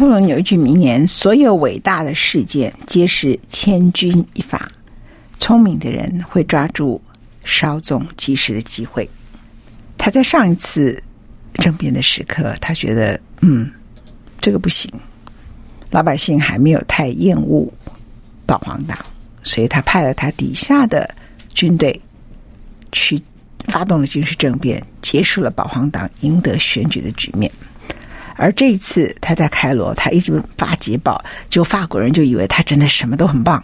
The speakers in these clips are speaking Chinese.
破仑有一句名言：“所有伟大的事件皆是千钧一发。”聪明的人会抓住稍纵即逝的机会。他在上一次政变的时刻，他觉得，嗯，这个不行，老百姓还没有太厌恶保皇党，所以他派了他底下的军队去发动了军事政变，结束了保皇党赢得选举的局面。而这一次，他在开罗，他一直发捷报，就法国人就以为他真的什么都很棒，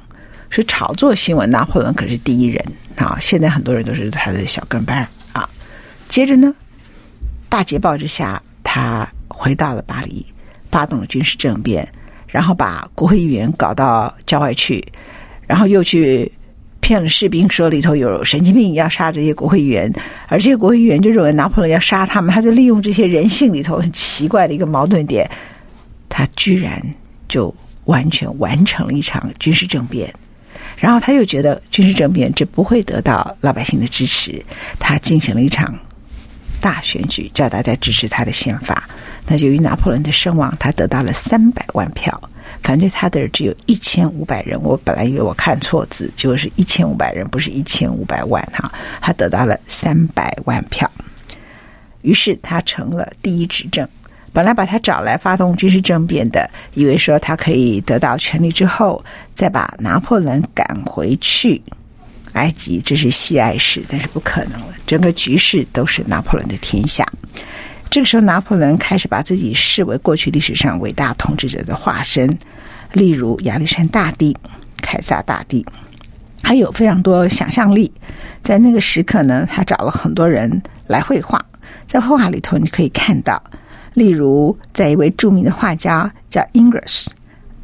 所以炒作新闻。拿破仑可是第一人啊！现在很多人都是他的小跟班啊。接着呢，大捷报之下，他回到了巴黎，发动了军事政变，然后把国会议员搞到郊外去，然后又去。骗了士兵说里头有神经病要杀这些国会议员，而这些国会议员就认为拿破仑要杀他们，他就利用这些人性里头很奇怪的一个矛盾点，他居然就完全完成了一场军事政变，然后他又觉得军事政变这不会得到老百姓的支持，他进行了一场大选举，叫大家支持他的宪法。那由于拿破仑的声望，他得到了三百万票。反对他的人只有一千五百人，我本来以为我看错字，结果是一千五百人，不是一千五百万哈。他得到了三百万票，于是他成了第一执政。本来把他找来发动军事政变的，以为说他可以得到权力之后，再把拿破仑赶回去埃及，这是西爱士，但是不可能了。整个局势都是拿破仑的天下。这个时候，拿破仑开始把自己视为过去历史上伟大统治者的化身，例如亚历山大帝、凯撒大帝，他有非常多想象力。在那个时刻呢，他找了很多人来绘画，在绘画里头你可以看到，例如在一位著名的画家叫 Ingres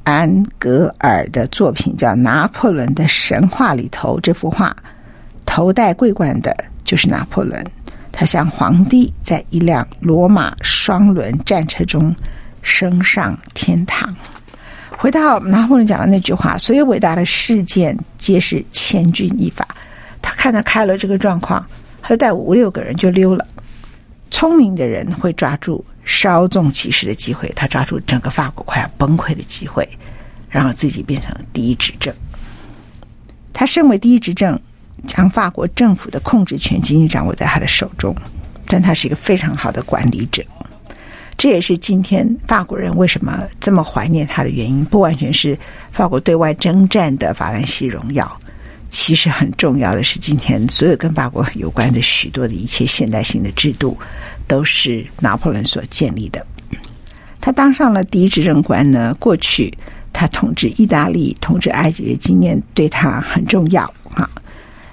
安格尔的作品叫《拿破仑的神话》里头，这幅画头戴桂冠的就是拿破仑。他像皇帝在一辆罗马双轮战车中升上天堂。回到拿破仑讲的那句话：“所有伟大的事件皆是千钧一发。”他看到开了这个状况，他就带五六个人就溜了。聪明的人会抓住稍纵即逝的机会，他抓住整个法国快要崩溃的机会，然后自己变成第一执政。他身为第一执政。将法国政府的控制权紧紧掌握在他的手中，但他是一个非常好的管理者。这也是今天法国人为什么这么怀念他的原因。不完全是法国对外征战的法兰西荣耀，其实很重要的是，今天所有跟法国有关的许多的一切现代性的制度，都是拿破仑所建立的。他当上了第一执政官呢，过去他统治意大利、统治埃及的经验对他很重要。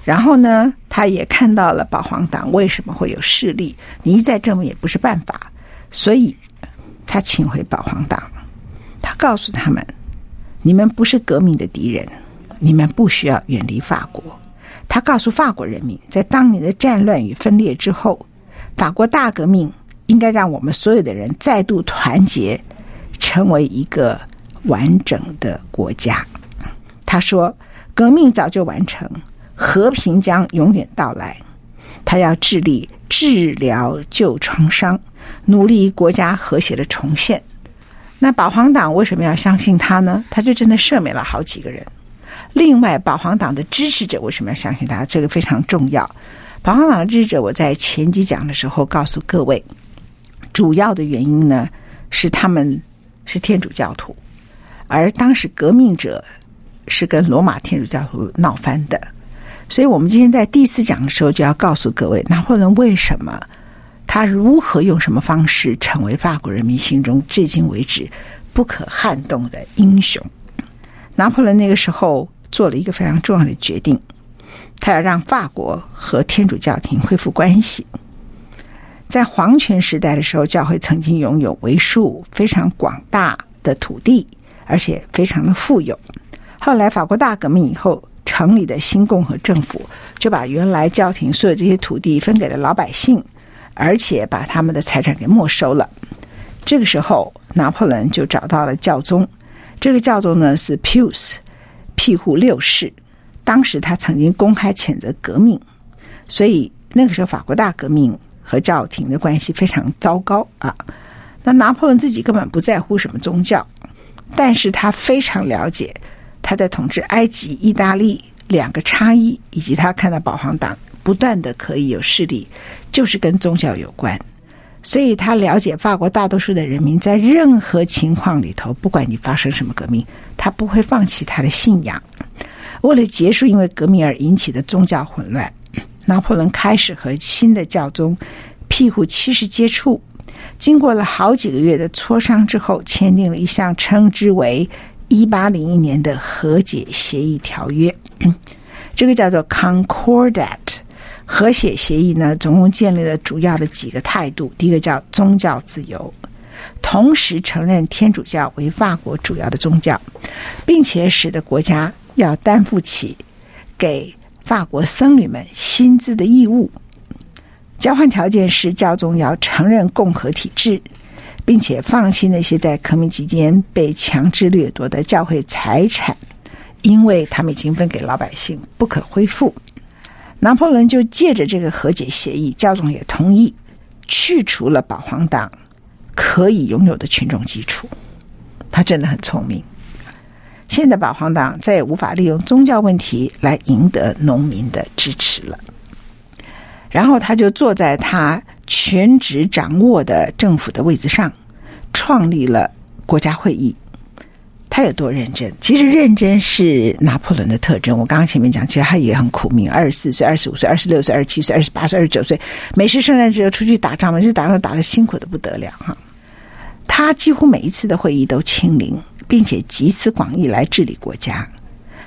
然后呢，他也看到了保皇党为什么会有势力，你一再证明也不是办法，所以他请回保皇党。他告诉他们：“你们不是革命的敌人，你们不需要远离法国。”他告诉法国人民，在当年的战乱与分裂之后，法国大革命应该让我们所有的人再度团结，成为一个完整的国家。他说：“革命早就完成。”和平将永远到来。他要致力治疗旧创伤，努力国家和谐的重现。那保皇党为什么要相信他呢？他就真的赦免了好几个人。另外，保皇党的支持者为什么要相信他？这个非常重要。保皇党的支持者，我在前几讲的时候告诉各位，主要的原因呢是他们是天主教徒，而当时革命者是跟罗马天主教徒闹翻的。所以，我们今天在第四讲的时候就要告诉各位，拿破仑为什么他如何用什么方式成为法国人民心中至今为止不可撼动的英雄。拿破仑那个时候做了一个非常重要的决定，他要让法国和天主教廷恢复关系。在皇权时代的时候，教会曾经拥有为数非常广大的土地，而且非常的富有。后来法国大革命以后，城里的新共和政府就把原来教廷所有这些土地分给了老百姓，而且把他们的财产给没收了。这个时候，拿破仑就找到了教宗，这个教宗呢是 Pius 庇护六世。当时他曾经公开谴责革命，所以那个时候法国大革命。和教廷的关系非常糟糕啊！那拿破仑自己根本不在乎什么宗教，但是他非常了解他在统治埃及、意大利两个差异，以及他看到保皇党不断的可以有势力，就是跟宗教有关。所以他了解法国大多数的人民在任何情况里头，不管你发生什么革命，他不会放弃他的信仰。为了结束因为革命而引起的宗教混乱。拿破仑开始和新的教宗庇护七世接触，经过了好几个月的磋商之后，签订了一项称之为“一八零一年的和解协议条约”，这个叫做 Concordat。和解协议呢，总共建立了主要的几个态度：第一个叫宗教自由，同时承认天主教为法国主要的宗教，并且使得国家要担负起给。法国僧侣们薪资的义务，交换条件是教宗要承认共和体制，并且放弃那些在革命期间被强制掠夺的教会财产，因为他们已经分给老百姓，不可恢复。拿破仑就借着这个和解协议，教宗也同意去除了保皇党可以拥有的群众基础。他真的很聪明。现在保皇党再也无法利用宗教问题来赢得农民的支持了。然后他就坐在他全职掌握的政府的位置上，创立了国家会议。他有多认真？其实认真是拿破仑的特征。我刚刚前面讲，其实他也很苦命，二十四岁、二十五岁、二十六岁、二十七岁、二十八岁、二十九岁，每次圣诞节出去打仗嘛，这打仗打得辛苦的不得了哈。他几乎每一次的会议都亲临。并且集思广益来治理国家，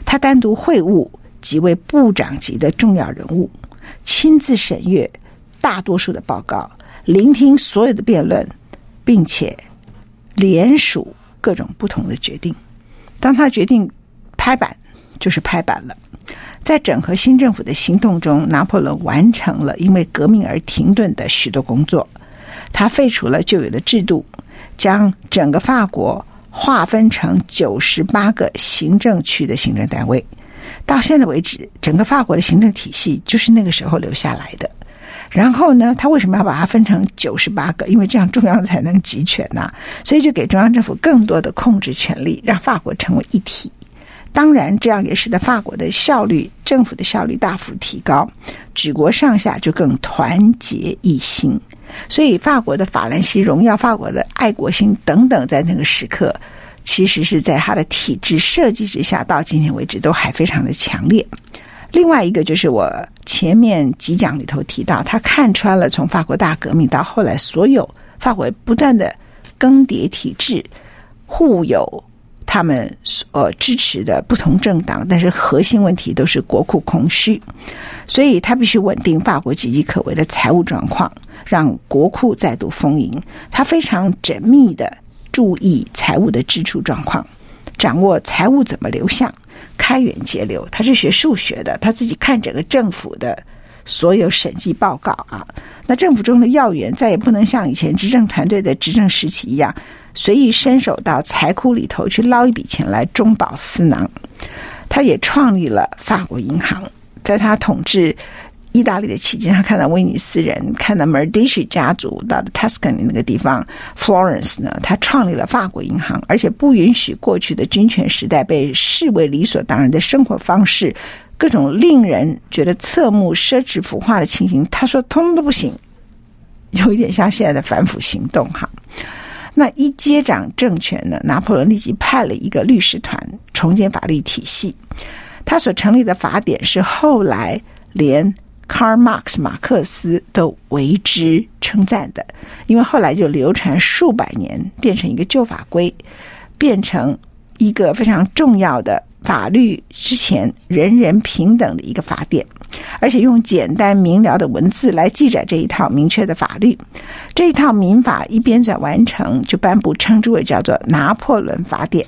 他单独会晤几位部长级的重要人物，亲自审阅大多数的报告，聆听所有的辩论，并且联署各种不同的决定。当他决定拍板，就是拍板了。在整合新政府的行动中，拿破仑完成了因为革命而停顿的许多工作。他废除了旧有的制度，将整个法国。划分成九十八个行政区的行政单位，到现在为止，整个法国的行政体系就是那个时候留下来的。然后呢，他为什么要把它分成九十八个？因为这样中央才能集权呐，所以就给中央政府更多的控制权力，让法国成为一体。当然，这样也使得法国的效率、政府的效率大幅提高，举国上下就更团结一心。所以，法国的法兰西荣耀、法国的爱国心等等，在那个时刻，其实是在他的体制设计之下，到今天为止都还非常的强烈。另外一个就是我前面几讲里头提到，他看穿了从法国大革命到后来所有法国不断的更迭体制，互有。他们所支持的不同政党，但是核心问题都是国库空虚，所以他必须稳定法国岌岌可危的财务状况，让国库再度丰盈。他非常缜密的注意财务的支出状况，掌握财务怎么流向，开源节流。他是学数学的，他自己看整个政府的所有审计报告啊。那政府中的要员再也不能像以前执政团队的执政时期一样。随意伸手到财库里头去捞一笔钱来中饱私囊，他也创立了法国银行。在他统治意大利的期间，他看到威尼斯人，看到 Medici 家族到了 Tuscany 那个地方，Florence 呢，他创立了法国银行，而且不允许过去的君权时代被视为理所当然的生活方式，各种令人觉得侧目、奢侈、腐化的情形，他说通通都不行，有一点像现在的反腐行动哈。那一接掌政权呢，拿破仑立即派了一个律师团重建法律体系。他所成立的法典是后来连 Karl Marx 马克思都为之称赞的，因为后来就流传数百年，变成一个旧法规，变成一个非常重要的法律之前人人平等的一个法典。而且用简单明了的文字来记载这一套明确的法律，这一套民法一编纂完成就颁布，称之为叫做拿破仑法典。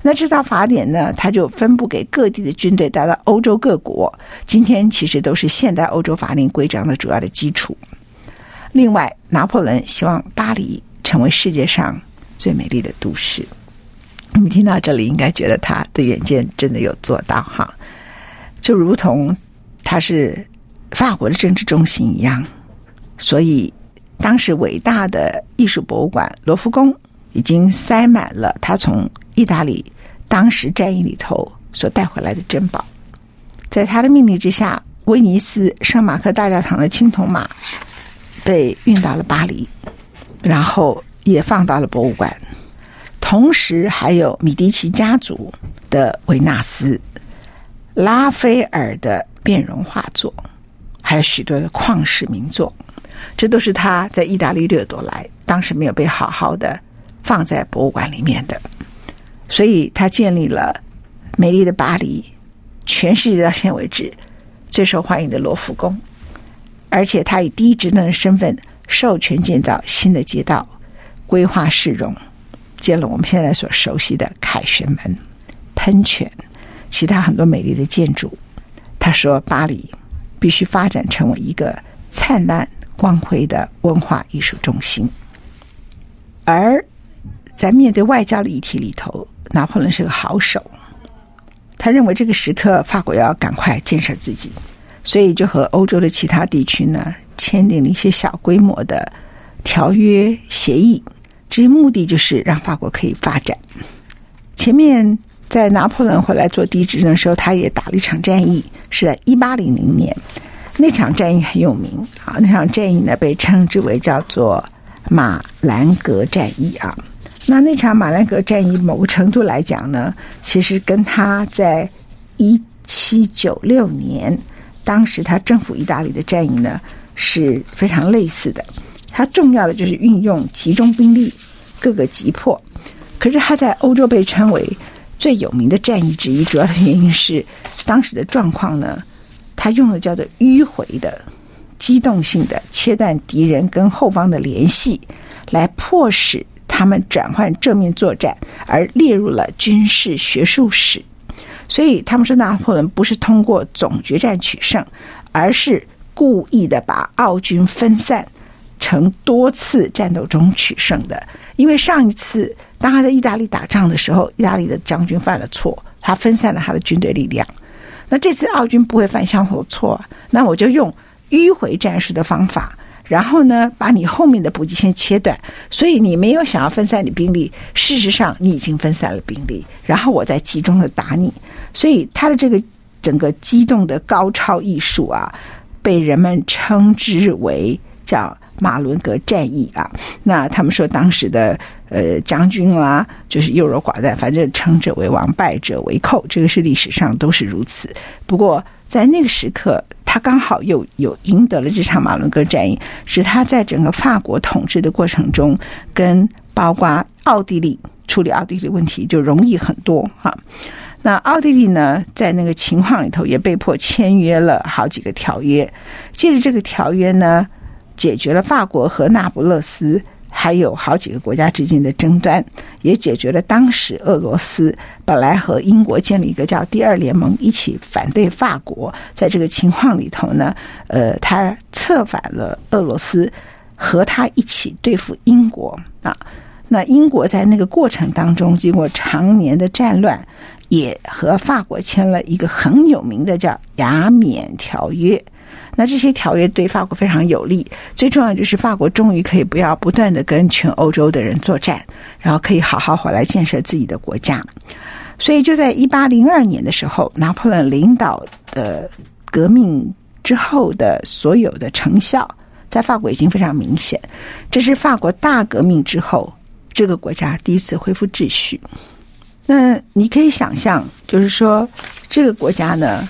那这套法典呢，它就分布给各地的军队，带到欧洲各国。今天其实都是现代欧洲法令规章的主要的基础。另外，拿破仑希望巴黎成为世界上最美丽的都市。你听到这里，应该觉得他的远见真的有做到哈，就如同。他是法国的政治中心一样，所以当时伟大的艺术博物馆罗浮宫已经塞满了他从意大利当时战役里头所带回来的珍宝。在他的命令之下，威尼斯圣马克大教堂的青铜马被运到了巴黎，然后也放到了博物馆。同时，还有米迪奇家族的维纳斯、拉斐尔的。变容画作，还有许多的旷世名作，这都是他在意大利掠夺来，当时没有被好好的放在博物馆里面的，所以他建立了美丽的巴黎，全世界到现在为止最受欢迎的罗浮宫，而且他以第一职能的身份授权建造新的街道，规划市容，建了我们现在所熟悉的凯旋门、喷泉，其他很多美丽的建筑。他说：“巴黎必须发展成为一个灿烂光辉的文化艺术中心。”而在面对外交的议题里头，拿破仑是个好手。他认为这个时刻法国要赶快建设自己，所以就和欧洲的其他地区呢签订了一些小规模的条约协议。这些目的就是让法国可以发展。前面。在拿破仑回来做第一职的时候，他也打了一场战役，是在一八零零年。那场战役很有名啊，那场战役呢被称之为叫做马兰格战役啊。那那场马兰格战役，某个程度来讲呢，其实跟他在一七九六年当时他征服意大利的战役呢是非常类似的。它重要的就是运用集中兵力，各个击破。可是他在欧洲被称为。最有名的战役之一，主要的原因是当时的状况呢，他用的叫做迂回的、机动性的切断敌人跟后方的联系，来迫使他们转换正面作战，而列入了军事学术史。所以他们说拿破仑不是通过总决战取胜，而是故意的把奥军分散曾多次战斗中取胜的。因为上一次。当他在意大利打仗的时候，意大利的将军犯了错，他分散了他的军队力量。那这次奥军不会犯相同的错，那我就用迂回战术的方法，然后呢，把你后面的补给线切断。所以你没有想要分散你兵力，事实上你已经分散了兵力，然后我再集中的打你。所以他的这个整个机动的高超艺术啊，被人们称之为叫。马伦格战役啊，那他们说当时的呃将军啊，就是优柔寡断，反正成者为王，败者为寇，这个是历史上都是如此。不过在那个时刻，他刚好又有赢得了这场马伦格战役，使他在整个法国统治的过程中，跟包括奥地利处理奥地利问题就容易很多哈。那奥地利呢，在那个情况里头也被迫签约了好几个条约，借着这个条约呢。解决了法国和那不勒斯还有好几个国家之间的争端，也解决了当时俄罗斯本来和英国建立一个叫第二联盟，一起反对法国。在这个情况里头呢，呃，他策反了俄罗斯，和他一起对付英国啊。那英国在那个过程当中，经过常年的战乱，也和法国签了一个很有名的叫《雅典条约》。那这些条约对法国非常有利，最重要就是法国终于可以不要不断的跟全欧洲的人作战，然后可以好好回来建设自己的国家。所以就在一八零二年的时候，拿破仑领导的革命之后的所有的成效，在法国已经非常明显。这是法国大革命之后，这个国家第一次恢复秩序。那你可以想象，就是说这个国家呢，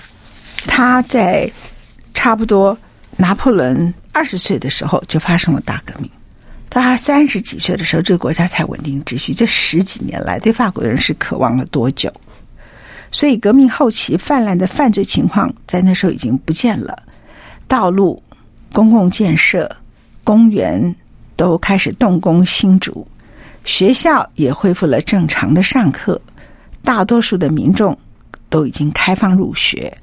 它在差不多拿破仑二十岁的时候就发生了大革命，到他三十几岁的时候，这个国家才稳定秩序。这十几年来，对法国人是渴望了多久？所以革命后期泛滥的犯罪情况，在那时候已经不见了，道路、公共建设、公园都开始动工新筑。学校也恢复了正常的上课，大多数的民众都已经开放入学，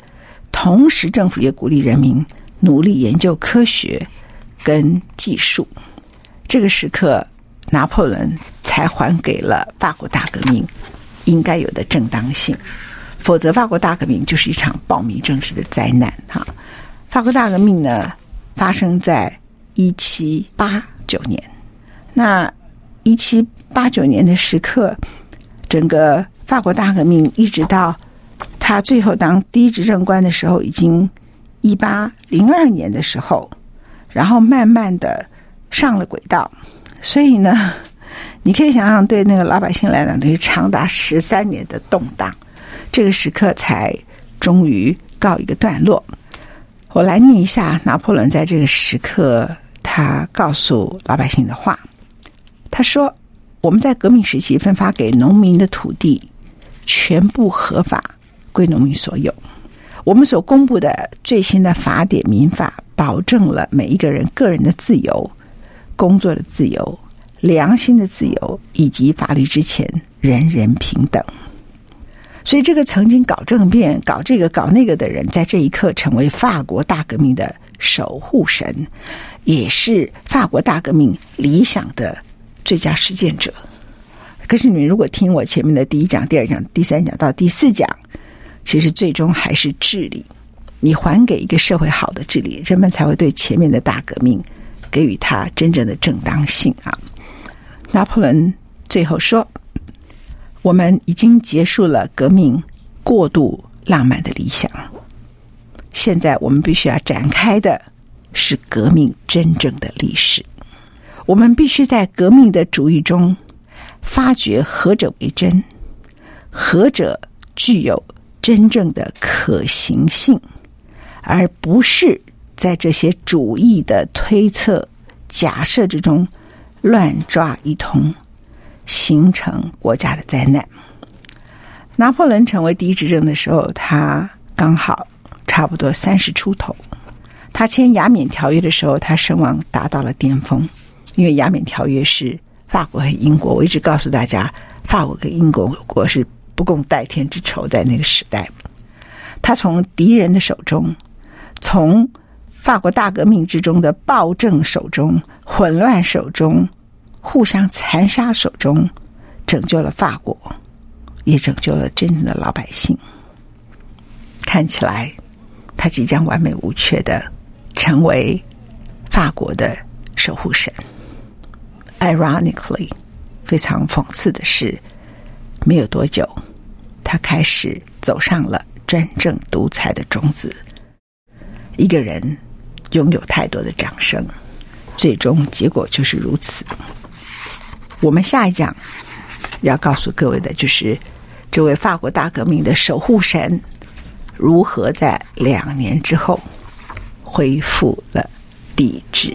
同时政府也鼓励人民努力研究科学跟技术。这个时刻，拿破仑才还给了法国大革命应该有的正当性，否则法国大革命就是一场暴民政治的灾难。哈，法国大革命呢，发生在一七八九年，那。一七八九年的时刻，整个法国大革命一直到他最后当第一执政官的时候，已经一八零二年的时候，然后慢慢的上了轨道。所以呢，你可以想象，对那个老百姓来讲，等于长达十三年的动荡，这个时刻才终于告一个段落。我来念一下拿破仑在这个时刻他告诉老百姓的话。他说：“我们在革命时期分发给农民的土地，全部合法归农民所有。我们所公布的最新的法典民法，保证了每一个人个人的自由、工作的自由、良心的自由，以及法律之前人人平等。所以，这个曾经搞政变、搞这个搞那个的人，在这一刻成为法国大革命的守护神，也是法国大革命理想的。”最佳实践者。可是你们如果听我前面的第一讲、第二讲、第三讲到第四讲，其实最终还是治理。你还给一个社会好的治理，人们才会对前面的大革命给予他真正的正当性啊。拿破仑最后说：“我们已经结束了革命过度浪漫的理想，现在我们必须要展开的是革命真正的历史。”我们必须在革命的主义中发掘何者为真，何者具有真正的可行性，而不是在这些主义的推测、假设之中乱抓一通，形成国家的灾难。拿破仑成为第一执政的时候，他刚好差不多三十出头。他签雅典条约的时候，他声望达到了巅峰。因为雅典条约是法国和英国，我一直告诉大家，法国跟英国国是不共戴天之仇。在那个时代，他从敌人的手中，从法国大革命之中的暴政手中、混乱手中、互相残杀手中，拯救了法国，也拯救了真正的老百姓。看起来，他即将完美无缺的成为法国的守护神。Ironically，非常讽刺的是，没有多久，他开始走上了专政独裁的种子。一个人拥有太多的掌声，最终结果就是如此。我们下一讲要告诉各位的就是，这位法国大革命的守护神如何在两年之后恢复了帝制。